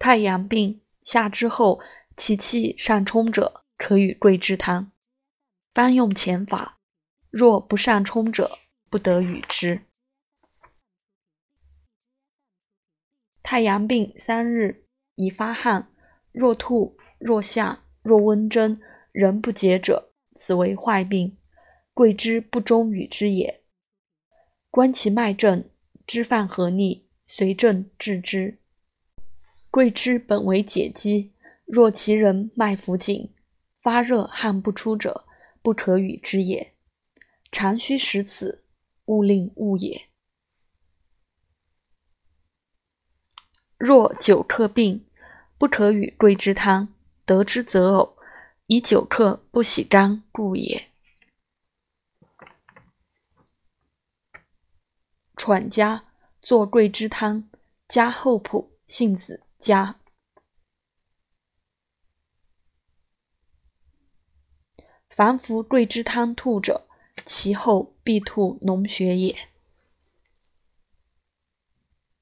太阳病下之后，其气上冲者，可与桂枝汤。方用前法，若不上冲者，不得与之。太阳病三日，已发汗，若吐若下，若温针，仍不解者，此为坏病，桂枝不中与之也。观其脉证，知犯何逆，随症治之。桂枝本为解肌，若其人脉浮紧、发热汗不出者，不可与之也。常须食此，勿令误也。若久客病，不可与桂枝汤，得之则呕，以久客不喜张故也。喘家作桂枝汤，加厚朴、杏子。家凡服桂枝汤吐者，其后必吐脓血也。